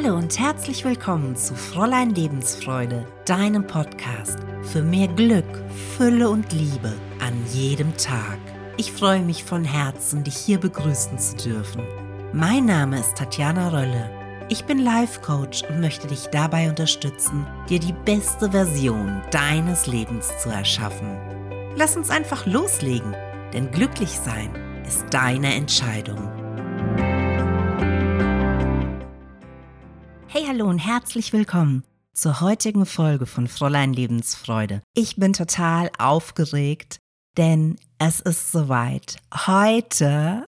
Hallo und herzlich willkommen zu Fräulein Lebensfreude, deinem Podcast für mehr Glück, Fülle und Liebe an jedem Tag. Ich freue mich von Herzen, dich hier begrüßen zu dürfen. Mein Name ist Tatjana Rölle. Ich bin Life Coach und möchte dich dabei unterstützen, dir die beste Version deines Lebens zu erschaffen. Lass uns einfach loslegen, denn glücklich sein ist deine Entscheidung. Hallo und herzlich willkommen zur heutigen Folge von Fräulein Lebensfreude. Ich bin total aufgeregt, denn es ist soweit. Heute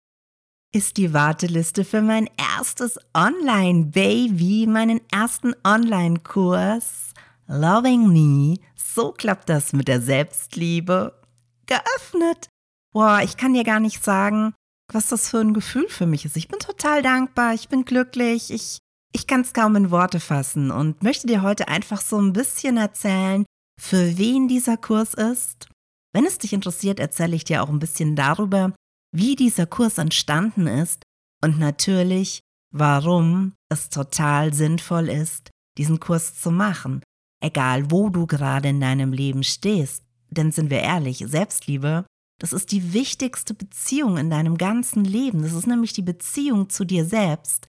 ist die Warteliste für mein erstes Online-Baby, meinen ersten Online-Kurs Loving Me. So klappt das mit der Selbstliebe. Geöffnet. Boah, ich kann dir gar nicht sagen, was das für ein Gefühl für mich ist. Ich bin total dankbar, ich bin glücklich, ich ich kann es kaum in Worte fassen und möchte dir heute einfach so ein bisschen erzählen, für wen dieser Kurs ist. Wenn es dich interessiert, erzähle ich dir auch ein bisschen darüber, wie dieser Kurs entstanden ist und natürlich, warum es total sinnvoll ist, diesen Kurs zu machen, egal wo du gerade in deinem Leben stehst. Denn sind wir ehrlich, Selbstliebe, das ist die wichtigste Beziehung in deinem ganzen Leben. Das ist nämlich die Beziehung zu dir selbst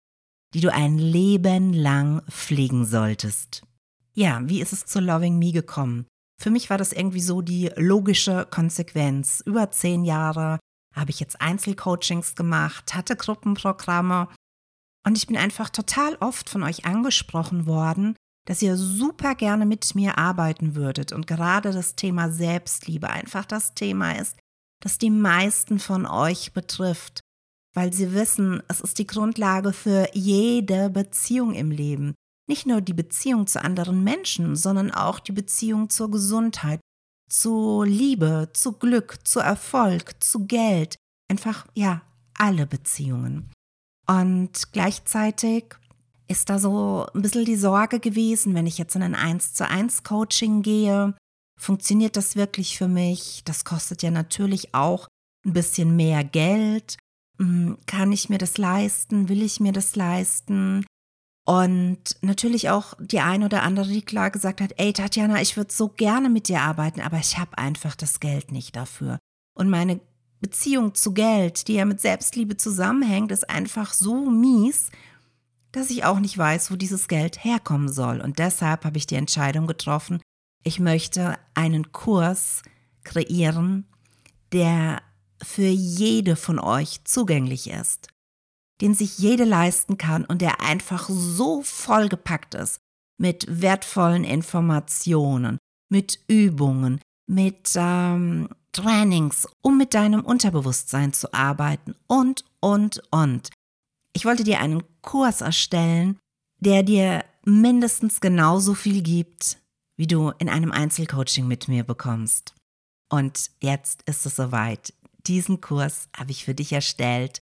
die du ein Leben lang pflegen solltest. Ja, wie ist es zu Loving Me gekommen? Für mich war das irgendwie so die logische Konsequenz. Über zehn Jahre habe ich jetzt Einzelcoachings gemacht, hatte Gruppenprogramme und ich bin einfach total oft von euch angesprochen worden, dass ihr super gerne mit mir arbeiten würdet und gerade das Thema Selbstliebe einfach das Thema ist, das die meisten von euch betrifft weil sie wissen, es ist die Grundlage für jede Beziehung im Leben. Nicht nur die Beziehung zu anderen Menschen, sondern auch die Beziehung zur Gesundheit, zu Liebe, zu Glück, zu Erfolg, zu Geld. Einfach, ja, alle Beziehungen. Und gleichzeitig ist da so ein bisschen die Sorge gewesen, wenn ich jetzt in ein 1 zu 1 Coaching gehe, funktioniert das wirklich für mich? Das kostet ja natürlich auch ein bisschen mehr Geld. Hm, kann ich mir das leisten? Will ich mir das leisten? Und natürlich auch die eine oder andere, die klar gesagt hat, ey Tatjana, ich würde so gerne mit dir arbeiten, aber ich habe einfach das Geld nicht dafür. Und meine Beziehung zu Geld, die ja mit Selbstliebe zusammenhängt, ist einfach so mies, dass ich auch nicht weiß, wo dieses Geld herkommen soll. Und deshalb habe ich die Entscheidung getroffen, ich möchte einen Kurs kreieren, der für jede von euch zugänglich ist, den sich jede leisten kann und der einfach so vollgepackt ist mit wertvollen Informationen, mit Übungen, mit ähm, Trainings, um mit deinem Unterbewusstsein zu arbeiten und, und, und. Ich wollte dir einen Kurs erstellen, der dir mindestens genauso viel gibt, wie du in einem Einzelcoaching mit mir bekommst. Und jetzt ist es soweit diesen Kurs habe ich für dich erstellt.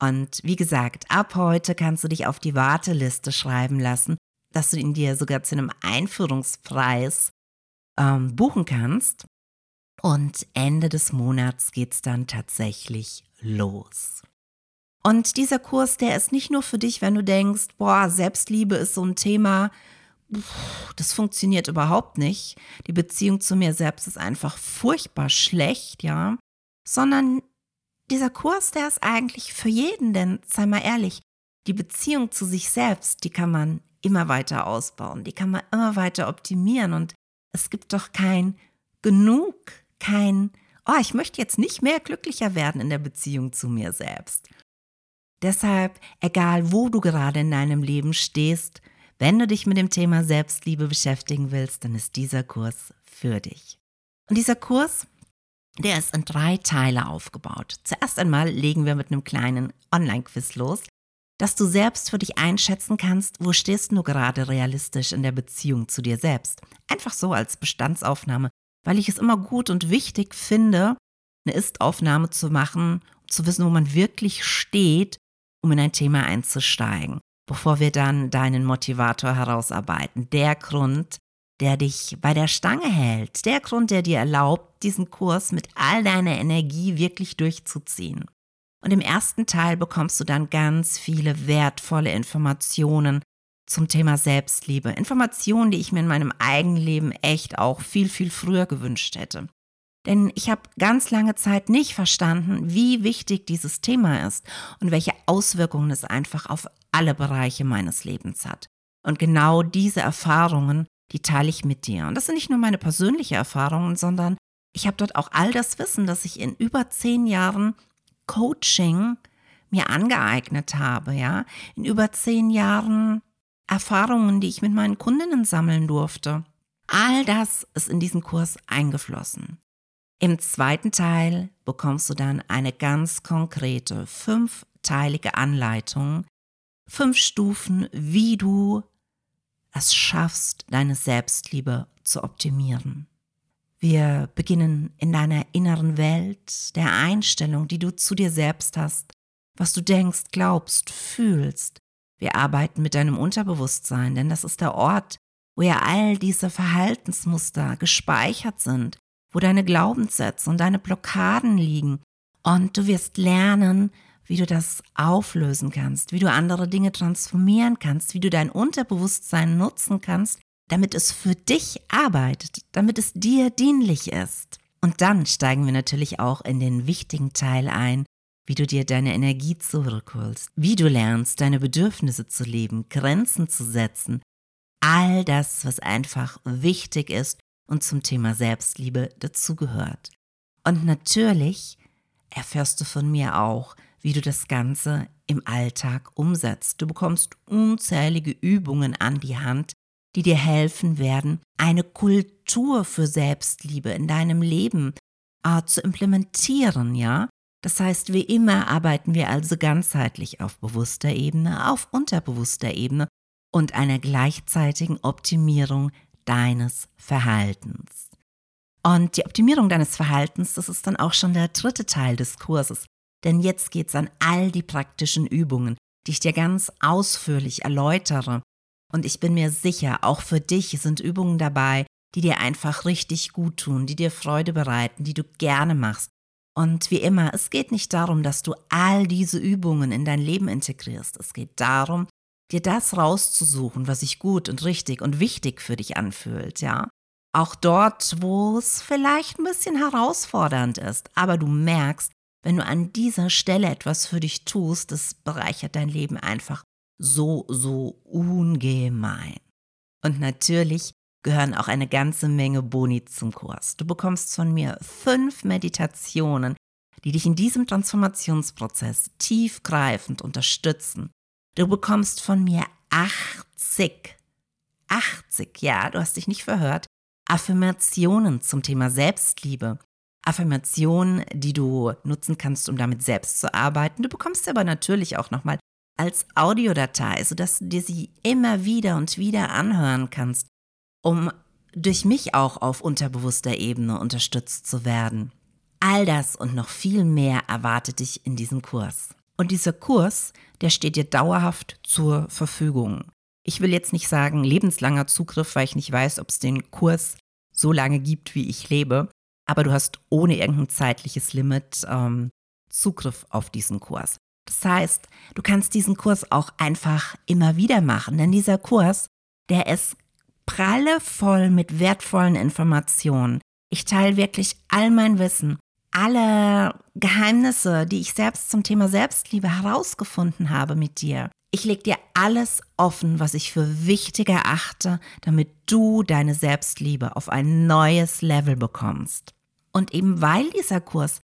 Und wie gesagt, ab heute kannst du dich auf die Warteliste schreiben lassen, dass du ihn dir sogar zu einem Einführungspreis ähm, buchen kannst. Und Ende des Monats geht es dann tatsächlich los. Und dieser Kurs, der ist nicht nur für dich, wenn du denkst, boah, Selbstliebe ist so ein Thema, das funktioniert überhaupt nicht. Die Beziehung zu mir selbst ist einfach furchtbar schlecht, ja sondern dieser Kurs, der ist eigentlich für jeden, denn sei mal ehrlich, die Beziehung zu sich selbst, die kann man immer weiter ausbauen, die kann man immer weiter optimieren und es gibt doch kein genug, kein, oh, ich möchte jetzt nicht mehr glücklicher werden in der Beziehung zu mir selbst. Deshalb, egal wo du gerade in deinem Leben stehst, wenn du dich mit dem Thema Selbstliebe beschäftigen willst, dann ist dieser Kurs für dich. Und dieser Kurs, der ist in drei Teile aufgebaut. Zuerst einmal legen wir mit einem kleinen Online-Quiz los, dass du selbst für dich einschätzen kannst, wo stehst du gerade realistisch in der Beziehung zu dir selbst. Einfach so als Bestandsaufnahme, weil ich es immer gut und wichtig finde, eine Ist-Aufnahme zu machen, um zu wissen, wo man wirklich steht, um in ein Thema einzusteigen, bevor wir dann deinen Motivator herausarbeiten. Der Grund, der dich bei der Stange hält, der Grund, der dir erlaubt, diesen Kurs mit all deiner Energie wirklich durchzuziehen. Und im ersten Teil bekommst du dann ganz viele wertvolle Informationen zum Thema Selbstliebe. Informationen, die ich mir in meinem eigenen Leben echt auch viel, viel früher gewünscht hätte. Denn ich habe ganz lange Zeit nicht verstanden, wie wichtig dieses Thema ist und welche Auswirkungen es einfach auf alle Bereiche meines Lebens hat. Und genau diese Erfahrungen, die teile ich mit dir. Und das sind nicht nur meine persönlichen Erfahrungen, sondern ich habe dort auch all das Wissen, das ich in über zehn Jahren Coaching mir angeeignet habe, ja, in über zehn Jahren Erfahrungen, die ich mit meinen Kundinnen sammeln durfte. All das ist in diesen Kurs eingeflossen. Im zweiten Teil bekommst du dann eine ganz konkrete fünfteilige Anleitung, fünf Stufen, wie du es schaffst, deine Selbstliebe zu optimieren. Wir beginnen in deiner inneren Welt, der Einstellung, die du zu dir selbst hast, was du denkst, glaubst, fühlst. Wir arbeiten mit deinem Unterbewusstsein, denn das ist der Ort, wo ja all diese Verhaltensmuster gespeichert sind, wo deine Glaubenssätze und deine Blockaden liegen. Und du wirst lernen, wie du das auflösen kannst, wie du andere Dinge transformieren kannst, wie du dein Unterbewusstsein nutzen kannst, damit es für dich arbeitet, damit es dir dienlich ist. Und dann steigen wir natürlich auch in den wichtigen Teil ein, wie du dir deine Energie zurückholst, wie du lernst, deine Bedürfnisse zu leben, Grenzen zu setzen, all das, was einfach wichtig ist und zum Thema Selbstliebe dazugehört. Und natürlich erfährst du von mir auch, wie du das Ganze im Alltag umsetzt. Du bekommst unzählige Übungen an die Hand, die dir helfen werden, eine Kultur für Selbstliebe in deinem Leben äh, zu implementieren, ja? Das heißt, wie immer arbeiten wir also ganzheitlich auf bewusster Ebene, auf unterbewusster Ebene und einer gleichzeitigen Optimierung deines Verhaltens. Und die Optimierung deines Verhaltens, das ist dann auch schon der dritte Teil des Kurses. Denn jetzt geht's an all die praktischen Übungen, die ich dir ganz ausführlich erläutere. Und ich bin mir sicher, auch für dich sind Übungen dabei, die dir einfach richtig gut tun, die dir Freude bereiten, die du gerne machst. Und wie immer, es geht nicht darum, dass du all diese Übungen in dein Leben integrierst. Es geht darum, dir das rauszusuchen, was sich gut und richtig und wichtig für dich anfühlt, ja. Auch dort, wo es vielleicht ein bisschen herausfordernd ist, aber du merkst, wenn du an dieser Stelle etwas für dich tust, das bereichert dein Leben einfach so, so ungemein. Und natürlich gehören auch eine ganze Menge Boni zum Kurs. Du bekommst von mir fünf Meditationen, die dich in diesem Transformationsprozess tiefgreifend unterstützen Du bekommst von mir 80, 80, ja, du hast dich nicht verhört, Affirmationen zum Thema Selbstliebe. Affirmationen, die du nutzen kannst, um damit selbst zu arbeiten. Du bekommst sie aber natürlich auch nochmal als Audiodatei, sodass du dir sie immer wieder und wieder anhören kannst, um durch mich auch auf unterbewusster Ebene unterstützt zu werden. All das und noch viel mehr erwartet dich in diesem Kurs. Und dieser Kurs, der steht dir dauerhaft zur Verfügung. Ich will jetzt nicht sagen lebenslanger Zugriff, weil ich nicht weiß, ob es den Kurs so lange gibt, wie ich lebe. Aber du hast ohne irgendein zeitliches Limit ähm, Zugriff auf diesen Kurs. Das heißt, du kannst diesen Kurs auch einfach immer wieder machen, denn dieser Kurs, der ist prallevoll mit wertvollen Informationen. Ich teile wirklich all mein Wissen alle Geheimnisse, die ich selbst zum Thema Selbstliebe herausgefunden habe mit dir. Ich lege dir alles offen, was ich für wichtig erachte, damit du deine Selbstliebe auf ein neues Level bekommst. Und eben weil dieser Kurs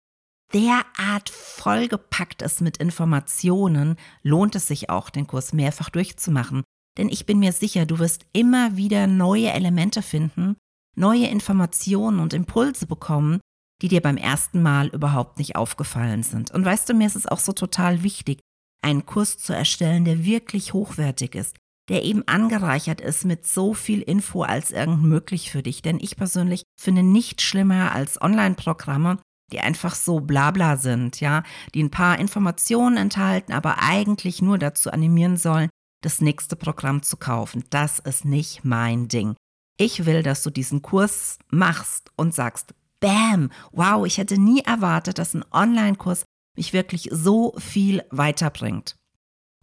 derart vollgepackt ist mit Informationen, lohnt es sich auch, den Kurs mehrfach durchzumachen. Denn ich bin mir sicher, du wirst immer wieder neue Elemente finden, neue Informationen und Impulse bekommen, die dir beim ersten Mal überhaupt nicht aufgefallen sind. Und weißt du, mir ist es auch so total wichtig, einen Kurs zu erstellen, der wirklich hochwertig ist, der eben angereichert ist mit so viel Info als irgend möglich für dich. Denn ich persönlich finde nicht schlimmer als Online-Programme, die einfach so blabla sind, ja, die ein paar Informationen enthalten, aber eigentlich nur dazu animieren sollen, das nächste Programm zu kaufen. Das ist nicht mein Ding. Ich will, dass du diesen Kurs machst und sagst, Bam, wow, ich hätte nie erwartet, dass ein Online-Kurs mich wirklich so viel weiterbringt.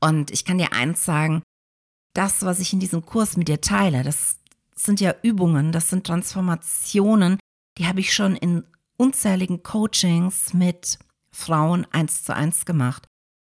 Und ich kann dir eins sagen, das, was ich in diesem Kurs mit dir teile, das sind ja Übungen, das sind Transformationen, die habe ich schon in unzähligen Coachings mit Frauen eins zu eins gemacht.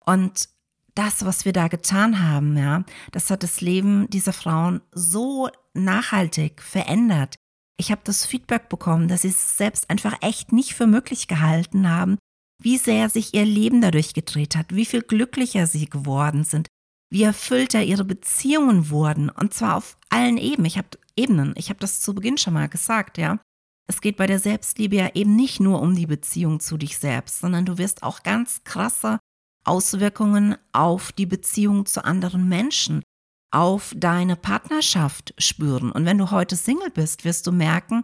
Und das, was wir da getan haben, ja, das hat das Leben dieser Frauen so nachhaltig verändert. Ich habe das Feedback bekommen, dass sie es selbst einfach echt nicht für möglich gehalten haben, wie sehr sich ihr Leben dadurch gedreht hat, wie viel glücklicher sie geworden sind, wie erfüllter ihre Beziehungen wurden und zwar auf allen Ebenen. Ich habe Ebenen. Ich habe das zu Beginn schon mal gesagt, ja. Es geht bei der Selbstliebe ja eben nicht nur um die Beziehung zu dich selbst, sondern du wirst auch ganz krasse Auswirkungen auf die Beziehung zu anderen Menschen, auf deine Partnerschaft spüren. Und wenn du heute Single bist, wirst du merken,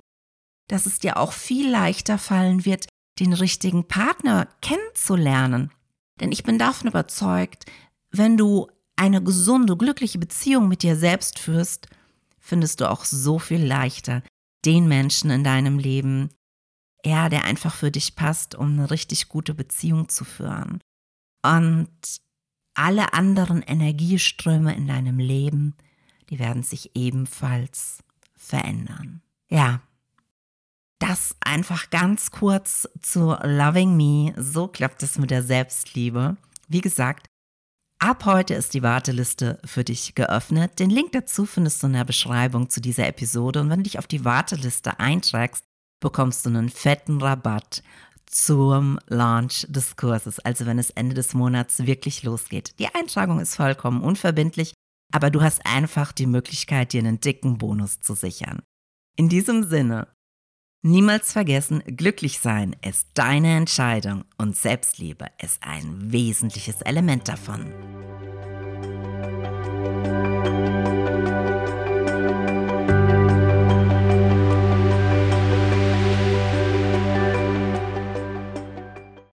dass es dir auch viel leichter fallen wird, den richtigen Partner kennenzulernen. Denn ich bin davon überzeugt, wenn du eine gesunde, glückliche Beziehung mit dir selbst führst, findest du auch so viel leichter den Menschen in deinem Leben, ja, der einfach für dich passt, um eine richtig gute Beziehung zu führen. Und alle anderen Energieströme in deinem Leben, die werden sich ebenfalls verändern. Ja, das einfach ganz kurz zu Loving Me. So klappt es mit der Selbstliebe. Wie gesagt, Ab heute ist die Warteliste für dich geöffnet. Den Link dazu findest du in der Beschreibung zu dieser Episode. Und wenn du dich auf die Warteliste einträgst, bekommst du einen fetten Rabatt zum Launch des Kurses, also wenn es Ende des Monats wirklich losgeht. Die Eintragung ist vollkommen unverbindlich, aber du hast einfach die Möglichkeit, dir einen dicken Bonus zu sichern. In diesem Sinne, niemals vergessen, glücklich sein ist deine Entscheidung und Selbstliebe ist ein wesentliches Element davon.